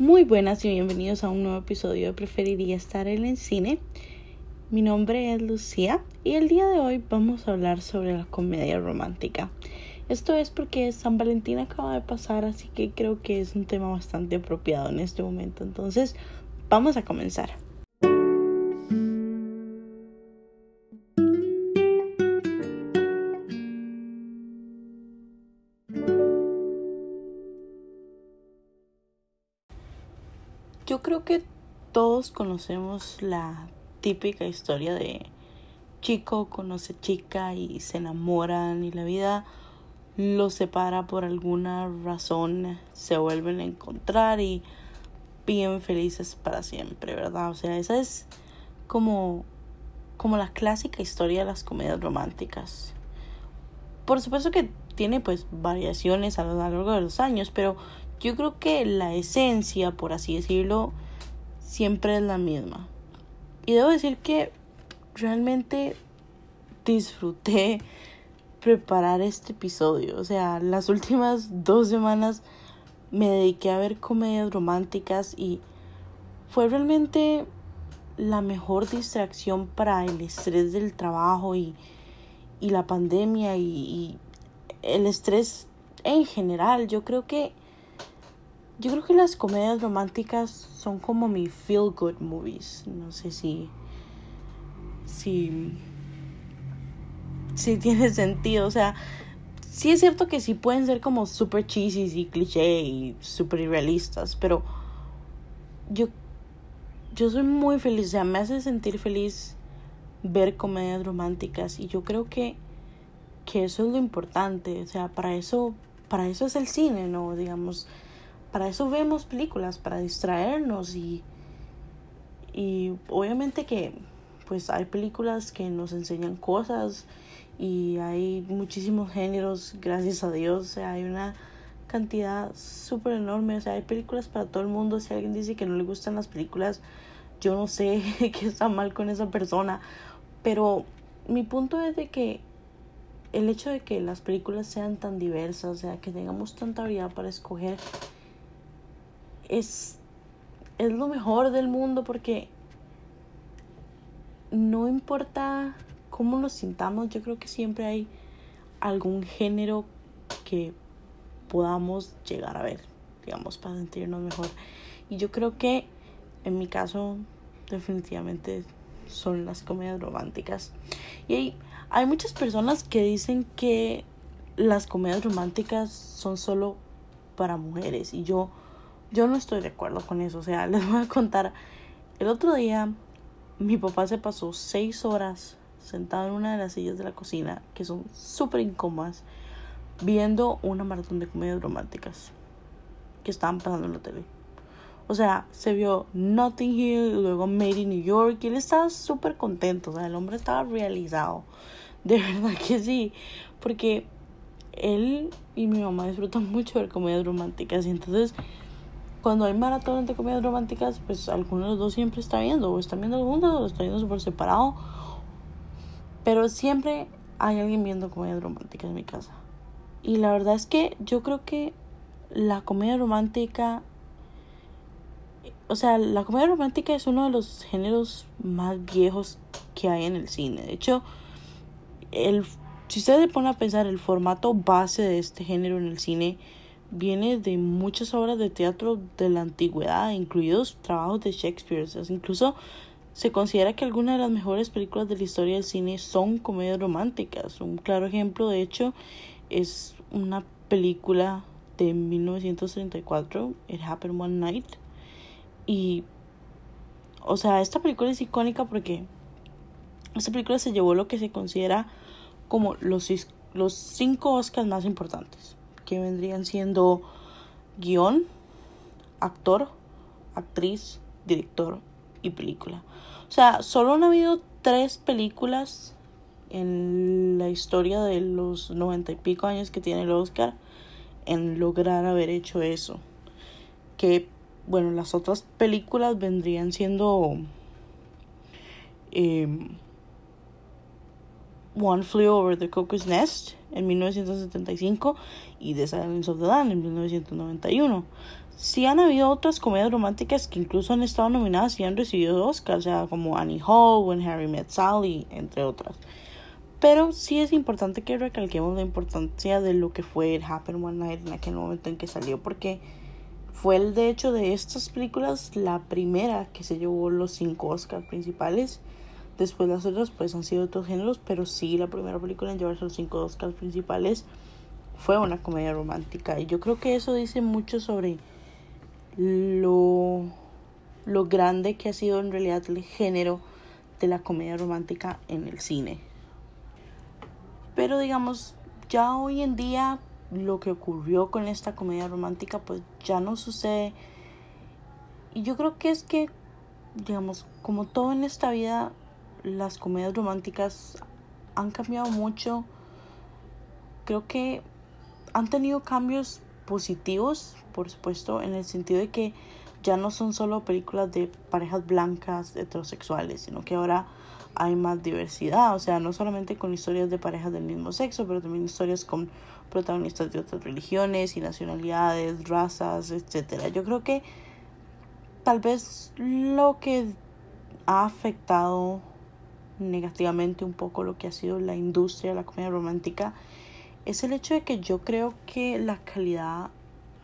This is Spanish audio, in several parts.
Muy buenas y bienvenidos a un nuevo episodio de Preferiría estar en el cine. Mi nombre es Lucía y el día de hoy vamos a hablar sobre la comedia romántica. Esto es porque San Valentín acaba de pasar, así que creo que es un tema bastante apropiado en este momento. Entonces, vamos a comenzar. Creo que todos conocemos la típica historia de chico conoce chica y se enamoran y la vida los separa por alguna razón, se vuelven a encontrar y bien felices para siempre, ¿verdad? O sea, esa es como como la clásica historia de las comedias románticas. Por supuesto que tiene pues variaciones a lo largo de los años, pero yo creo que la esencia, por así decirlo, siempre es la misma. Y debo decir que realmente disfruté preparar este episodio. O sea, las últimas dos semanas me dediqué a ver comedias románticas y fue realmente la mejor distracción para el estrés del trabajo y, y la pandemia y, y el estrés en general. Yo creo que yo creo que las comedias románticas son como mi feel good movies. No sé si. Si. Si tiene sentido. O sea, sí es cierto que sí pueden ser como super cheesy y cliché y super irrealistas. Pero. Yo. Yo soy muy feliz. O sea, me hace sentir feliz ver comedias románticas. Y yo creo que. Que eso es lo importante. O sea, para eso. Para eso es el cine, ¿no? Digamos para eso vemos películas, para distraernos y, y obviamente que pues hay películas que nos enseñan cosas y hay muchísimos géneros, gracias a Dios, o sea, hay una cantidad súper enorme, o sea, hay películas para todo el mundo, si alguien dice que no le gustan las películas, yo no sé qué está mal con esa persona, pero mi punto es de que el hecho de que las películas sean tan diversas, o sea, que tengamos tanta variedad para escoger, es, es lo mejor del mundo porque no importa cómo nos sintamos, yo creo que siempre hay algún género que podamos llegar a ver, digamos, para sentirnos mejor. Y yo creo que en mi caso definitivamente son las comedias románticas. Y hay, hay muchas personas que dicen que las comedias románticas son solo para mujeres y yo yo no estoy de acuerdo con eso. O sea, les voy a contar. El otro día, mi papá se pasó seis horas sentado en una de las sillas de la cocina, que son súper incómodas, viendo una maratón de comedias románticas que estaban pasando en la tele. O sea, se vio Notting Hill, luego Made in New York, y él estaba súper contento. O sea, el hombre estaba realizado. De verdad que sí. Porque él y mi mamá disfrutan mucho de comedias románticas. Y entonces cuando hay maratón de comedias románticas, pues alguno de los dos siempre está viendo, o están viendo juntos o está viendo súper separado. Pero siempre hay alguien viendo comedias románticas en mi casa. Y la verdad es que yo creo que la comedia romántica, o sea, la comedia romántica es uno de los géneros más viejos que hay en el cine. De hecho, el, si ustedes se ponen a pensar, el formato base de este género en el cine viene de muchas obras de teatro de la antigüedad, incluidos trabajos de Shakespeare. incluso se considera que algunas de las mejores películas de la historia del cine son comedias románticas. Un claro ejemplo, de hecho, es una película de 1934, It Happened One Night. Y, o sea, esta película es icónica porque esta película se llevó lo que se considera como los, los cinco Oscars más importantes que vendrían siendo guion, actor, actriz, director y película. O sea, solo han habido tres películas en la historia de los noventa y pico años que tiene el Oscar en lograr haber hecho eso. Que, bueno, las otras películas vendrían siendo em, One Flew Over the Cuckoo's Nest en 1975 y The Silence of the Land en 1991. sí han habido otras comedias románticas que incluso han estado nominadas y han recibido Oscar, o como Annie Hall, When Harry Met Sally, entre otras. Pero sí es importante que recalquemos la importancia de lo que fue It Happened One Night en aquel momento en que salió, porque fue el de hecho de estas películas la primera que se llevó los cinco Oscars principales. Después las otras pues han sido otros géneros, pero sí la primera película en llevarse los cinco Oscars principales fue una comedia romántica. Y yo creo que eso dice mucho sobre lo, lo grande que ha sido en realidad el género de la comedia romántica en el cine. Pero digamos, ya hoy en día lo que ocurrió con esta comedia romántica pues ya no sucede. Y yo creo que es que, digamos, como todo en esta vida, las comedias románticas han cambiado mucho. Creo que han tenido cambios positivos, por supuesto, en el sentido de que ya no son solo películas de parejas blancas heterosexuales, sino que ahora hay más diversidad, o sea, no solamente con historias de parejas del mismo sexo, pero también historias con protagonistas de otras religiones y nacionalidades, razas, etcétera. Yo creo que tal vez lo que ha afectado negativamente un poco lo que ha sido la industria de la comedia romántica es el hecho de que yo creo que la calidad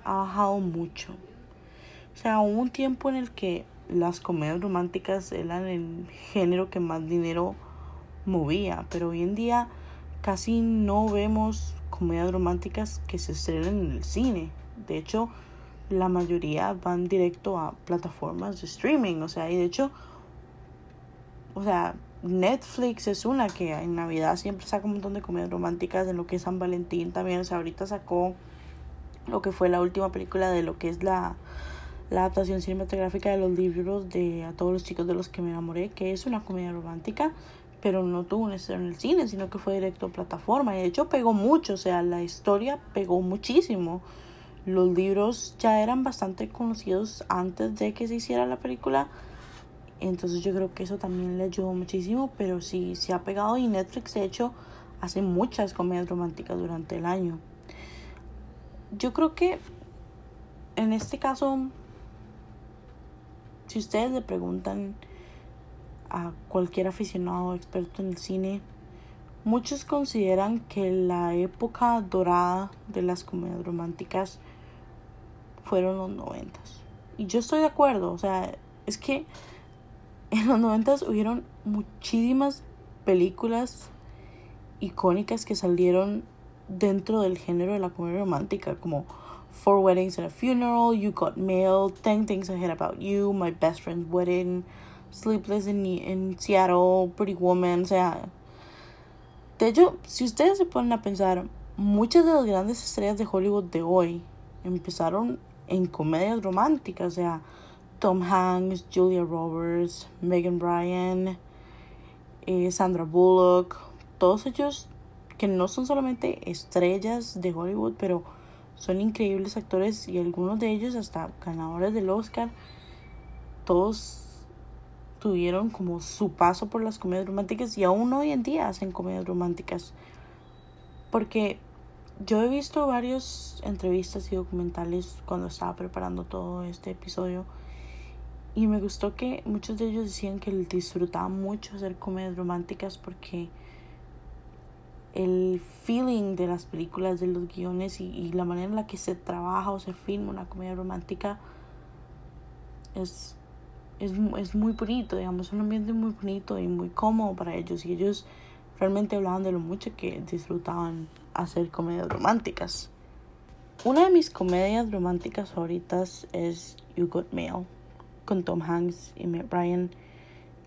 ha bajado mucho. O sea, hubo un tiempo en el que las comedias románticas eran el género que más dinero movía, pero hoy en día casi no vemos comedias románticas que se estrenen en el cine. De hecho, la mayoría van directo a plataformas de streaming, o sea, y de hecho, o sea, Netflix es una que en Navidad siempre saca un montón de comedias románticas, de lo que es San Valentín también, o sea, ahorita sacó lo que fue la última película de lo que es la la adaptación cinematográfica de los libros de A todos los chicos de los que me enamoré, que es una comedia romántica, pero no tuvo un estreno en el cine, sino que fue directo a plataforma. Y de hecho pegó mucho, o sea, la historia pegó muchísimo. Los libros ya eran bastante conocidos antes de que se hiciera la película. Entonces yo creo que eso también le ayudó muchísimo, pero sí se ha pegado y Netflix de hecho hace muchas comedias románticas durante el año. Yo creo que en este caso si ustedes le preguntan a cualquier aficionado o experto en el cine, muchos consideran que la época dorada de las comedias románticas fueron los noventas. Y yo estoy de acuerdo, o sea, es que en los noventas hubieron muchísimas películas icónicas que salieron dentro del género de la comedia romántica, como Four Weddings and a Funeral, You Got Mail, Ten Things I Hate About You, My Best Friend's Wedding, Sleepless in, in Seattle, Pretty Woman, o sea... De hecho, si ustedes se ponen a pensar, muchas de las grandes estrellas de Hollywood de hoy empezaron en comedias románticas, o sea, Tom Hanks, Julia Roberts, Megan Bryan, eh, Sandra Bullock, todos ellos que no son solamente estrellas de Hollywood, pero son increíbles actores y algunos de ellos hasta ganadores del Oscar. Todos tuvieron como su paso por las comedias románticas y aún hoy en día hacen comedias románticas. Porque yo he visto varias entrevistas y documentales cuando estaba preparando todo este episodio y me gustó que muchos de ellos decían que disfrutaban mucho hacer comedias románticas porque el feeling de las películas, de los guiones y, la manera en la que se trabaja o se filma una comedia romántica es, es, es muy bonito, digamos, un ambiente muy bonito y muy cómodo para ellos y ellos realmente hablaban de lo mucho que disfrutaban hacer comedias románticas. Una de mis comedias románticas favoritas es You Got Mail con Tom Hanks y Matt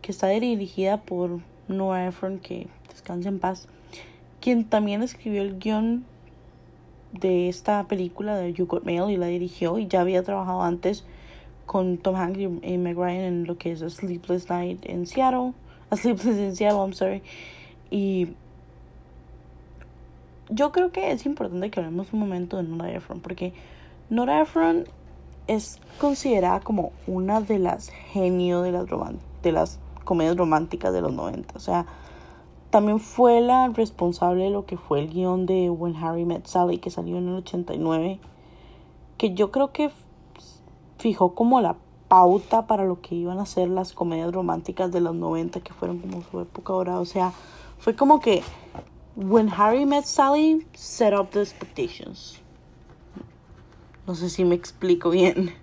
que está dirigida por Noah Ephron que descansa en paz quien también escribió el guion de esta película de You Got Mail y la dirigió y ya había trabajado antes con Tom Hanks y Meg en lo que es A Sleepless Night in Seattle, A Sleepless in Seattle, I'm sorry. Y yo creo que es importante que hablemos un momento de Nora Ephron porque Nora Ephron es considerada como una de las genio de las, de las comedias románticas de los 90. O sea, también fue la responsable de lo que fue el guion de When Harry Met Sally, que salió en el 89. Que yo creo que fijó como la pauta para lo que iban a ser las comedias románticas de los 90 que fueron como su época ahora. O sea, fue como que When Harry Met Sally set up the expectations. No sé si me explico bien.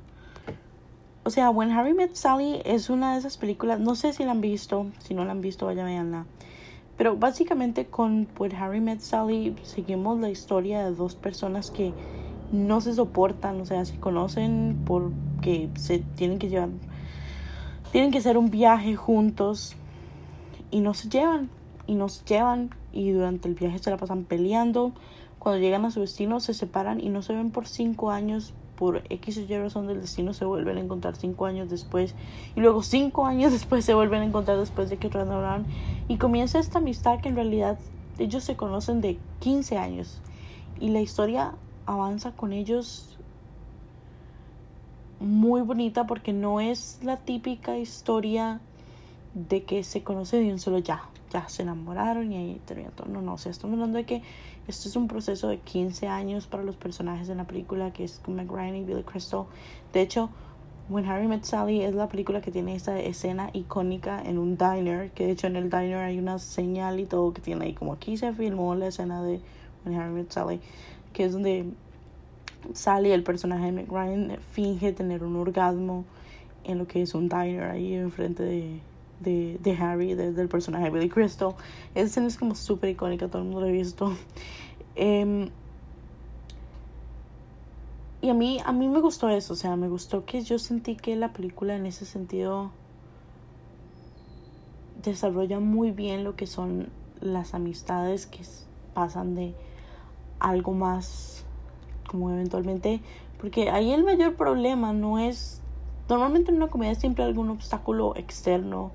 O sea, When Harry Met Sally es una de esas películas, no sé si la han visto, si no la han visto, vaya a Pero básicamente con When Harry Met Sally seguimos la historia de dos personas que no se soportan, o sea, se conocen porque se tienen que llevar, tienen que hacer un viaje juntos y no se llevan, y no se llevan, y durante el viaje se la pasan peleando. Cuando llegan a su destino se separan y no se ven por cinco años por X o Y razón del destino se vuelven a encontrar cinco años después. Y luego cinco años después se vuelven a encontrar después de que renovaron. Y comienza esta amistad que en realidad ellos se conocen de 15 años. Y la historia avanza con ellos muy bonita porque no es la típica historia de que se conoce de un solo ya, se enamoraron y ahí terminó todo. No, no, o sea, estamos hablando de que esto es un proceso de 15 años para los personajes en la película, que es Meg Ryan y Billy Crystal. De hecho, When Harry Met Sally es la película que tiene esta escena icónica en un diner, que de hecho en el diner hay una señal y todo que tiene ahí, como aquí se filmó la escena de When Harry Met Sally, que es donde Sally, el personaje de Meg Ryan, finge tener un orgasmo en lo que es un diner ahí enfrente de, de, de Harry, del personaje de Billy Crystal. Esa escena es como súper icónica, todo el mundo lo ha visto. Em, y a mí, a mí me gustó eso, o sea, me gustó que yo sentí que la película en ese sentido desarrolla muy bien lo que son las amistades que pasan de algo más como eventualmente porque ahí el mayor problema no es normalmente en una comedia siempre hay algún obstáculo externo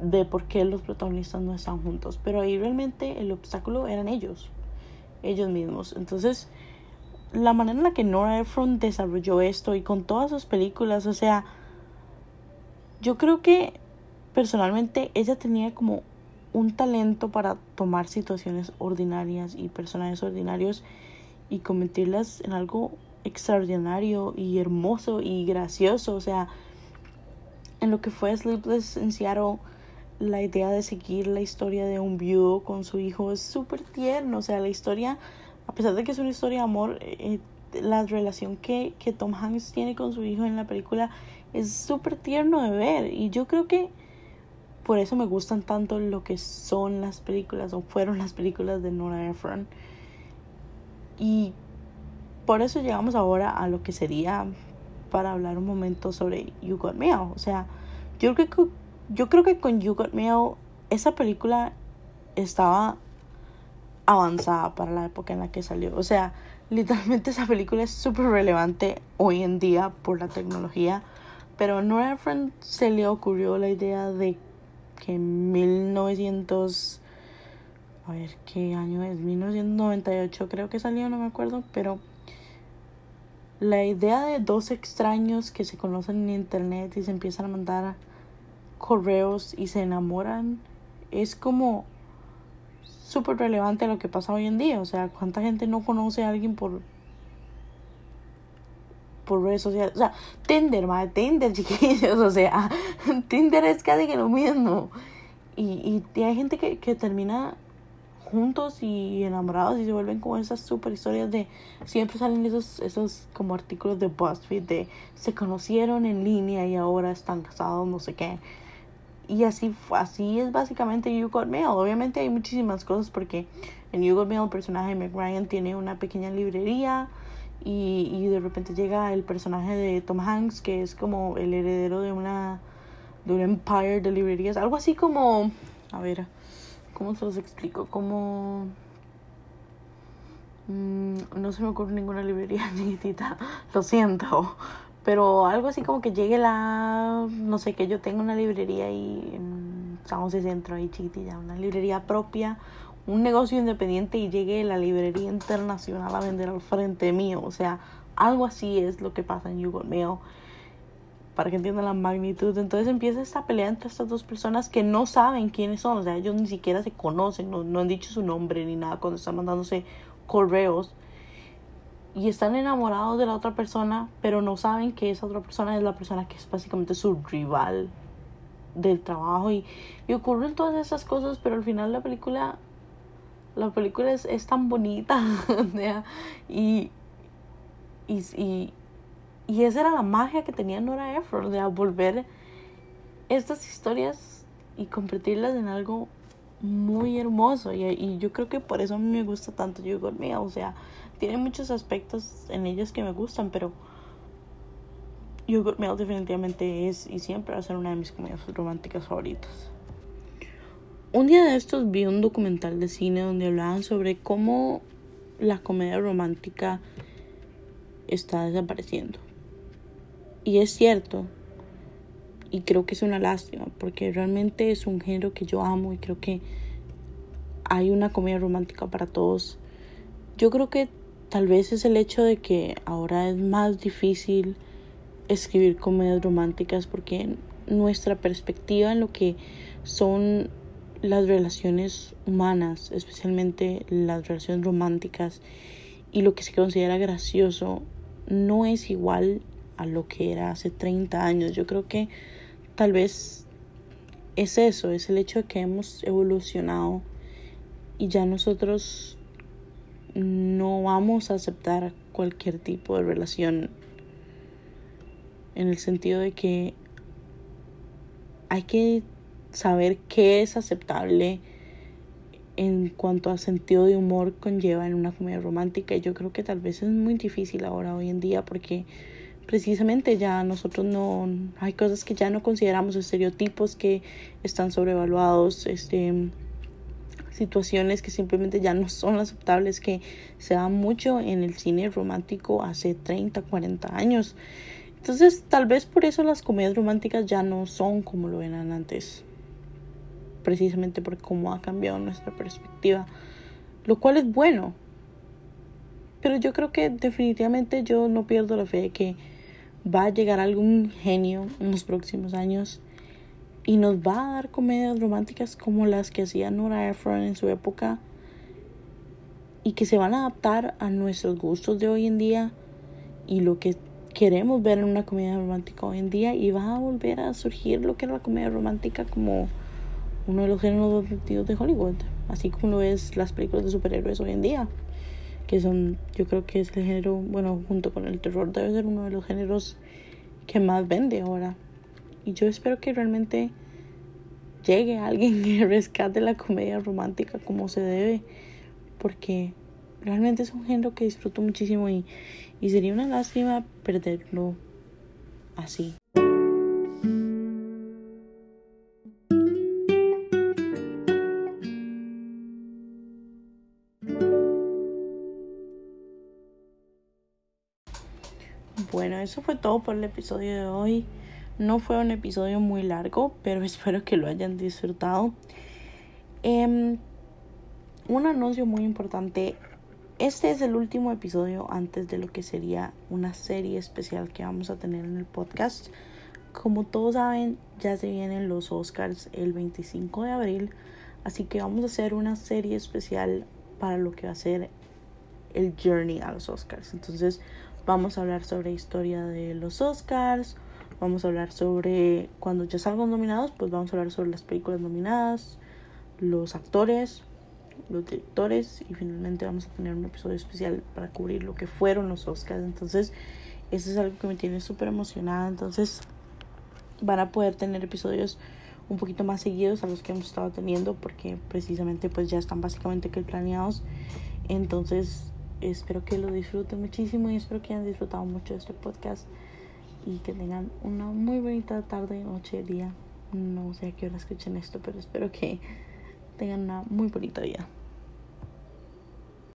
de por qué los protagonistas no están juntos. Pero ahí realmente el obstáculo eran ellos, ellos mismos. Entonces, la manera en la que Nora Ephron desarrolló esto y con todas sus películas, o sea, yo creo que personalmente ella tenía como un talento para tomar situaciones ordinarias y personajes ordinarios y convertirlas en algo extraordinario y hermoso y gracioso. O sea, en lo que fue Sleepless en Seattle, la idea de seguir la historia de un viudo con su hijo es súper tierno. O sea, la historia, a pesar de que es una historia de amor, eh, la relación que, que Tom Hanks tiene con su hijo en la película es súper tierno de ver. Y yo creo que por eso me gustan tanto lo que son las películas o fueron las películas de Nora Ephron. Y por eso llegamos ahora a lo que sería para hablar un momento sobre You Got Mail. O sea, yo creo que yo creo que con You Got Mail esa película estaba avanzada para la época en la que salió. O sea, literalmente esa película es súper relevante hoy en día por la tecnología. Pero a Nora Ephron se le ocurrió la idea de que en 1900... A ver, ¿qué año es? 1998 creo que salió, no me acuerdo. Pero la idea de dos extraños que se conocen en internet y se empiezan a mandar correos y se enamoran es como súper relevante lo que pasa hoy en día. O sea, ¿cuánta gente no conoce a alguien por por redes sociales? O sea, Tinder, madre, Tinder, chiquillos. O sea, Tinder es casi que lo mismo. Y, y hay gente que, que termina juntos y enamorados y se vuelven como esas super historias de siempre salen esos esos como artículos de BuzzFeed de se conocieron en línea y ahora están casados no sé qué y así, así es básicamente You Got Mail. Obviamente hay muchísimas cosas porque en You Got Mail el personaje de Meg Ryan tiene una pequeña librería y, y de repente llega el personaje de Tom Hanks que es como el heredero de una de un empire de librerías. Algo así como, a ver, ¿cómo se los explico? Como... Mm, no se me ocurre ninguna librería chiquitita, lo siento. Pero algo así como que llegue la, no sé, que yo tengo una librería ahí en San José Centro, ahí chiquitilla, una librería propia, un negocio independiente y llegue la librería internacional a vender al frente mío. O sea, algo así es lo que pasa en Mail para que entiendan la magnitud. Entonces empieza esta pelea entre estas dos personas que no saben quiénes son, o sea, ellos ni siquiera se conocen, no, no han dicho su nombre ni nada cuando están mandándose correos y están enamorados de la otra persona, pero no saben que esa otra persona es la persona que es básicamente su rival del trabajo y, ocurren todas esas cosas, pero al final la película la película es, es tan bonita y, y, y, y, esa era la magia que tenía Nora Ephron de volver estas historias y convertirlas en algo muy hermoso y, y, yo creo que por eso me gusta tanto You Got o sea, tiene muchos aspectos en ellas que me gustan, pero You Got Me definitivamente es y siempre va a ser una de mis comedias románticas favoritas. Un día de estos vi un documental de cine donde hablaban sobre cómo la comedia romántica está desapareciendo. Y es cierto, y creo que es una lástima, porque realmente es un género que yo amo y creo que hay una comedia romántica para todos. Yo creo que tal vez es el hecho de que ahora es más difícil escribir comedias románticas porque nuestra perspectiva en lo que son las relaciones humanas, especialmente las relaciones románticas y lo que se considera gracioso, no es igual a lo que era hace 30 años. Yo creo que tal vez es eso, es el hecho de que hemos evolucionado y ya nosotros no vamos a aceptar cualquier tipo de relación en el sentido de que hay que saber qué es aceptable en cuanto a sentido de humor conlleva en una comedia romántica. Yo creo que tal vez es muy difícil ahora hoy en día porque precisamente ya nosotros no hay cosas que ya no consideramos estereotipos que están sobrevaluados este situaciones que simplemente ya no son aceptables que se dan mucho en el cine romántico hace 30, 40 años. Entonces, tal vez por eso las comedias románticas ya no son como lo eran antes precisamente por cómo ha cambiado nuestra perspectiva, lo cual es bueno. Pero yo creo que definitivamente yo no pierdo la fe de que va a llegar algún genio en los próximos años y nos va a dar comedias románticas como las que hacía Nora Ephron en su época y que se van a adaptar a nuestros gustos de hoy en día y lo que queremos ver en una comedia romántica hoy en día y va a volver a surgir lo que era la comedia romántica como uno de los géneros de Hollywood, así como lo es las películas de superhéroes hoy en día, que son, yo creo que es el género, bueno, junto con el terror debe ser uno de los géneros que más vende ahora. Y yo espero que realmente llegue alguien que rescate la comedia romántica como se debe, porque realmente es un género que disfruto muchísimo y, y sería una lástima perderlo así. Bueno, eso fue todo por el episodio de hoy. No fue un episodio muy largo, pero espero que lo hayan disfrutado. Em, un anuncio muy importante. Este es el último episodio antes de lo que sería una serie especial que vamos a tener en el podcast. Como todos saben, ya se vienen los Oscars el 25 de abril. Así que vamos a hacer una serie especial para lo que va a ser el journey a los Oscars. Entonces Vamos a hablar sobre historia de los Oscars. Vamos a hablar sobre cuando ya salgan nominados, pues vamos a hablar sobre las películas nominadas, los actores, los directores y finalmente vamos a tener un episodio especial para cubrir lo que fueron los Oscars. Entonces, eso es algo que me tiene súper emocionada. Entonces, van a poder tener episodios un poquito más seguidos a los que hemos estado teniendo porque precisamente pues ya están básicamente que planeados. Entonces, espero que lo disfruten muchísimo y espero que hayan disfrutado mucho de este podcast y que tengan una muy bonita tarde, noche, día. No sé a qué hora escuchen esto, pero espero que tengan una muy bonita vida.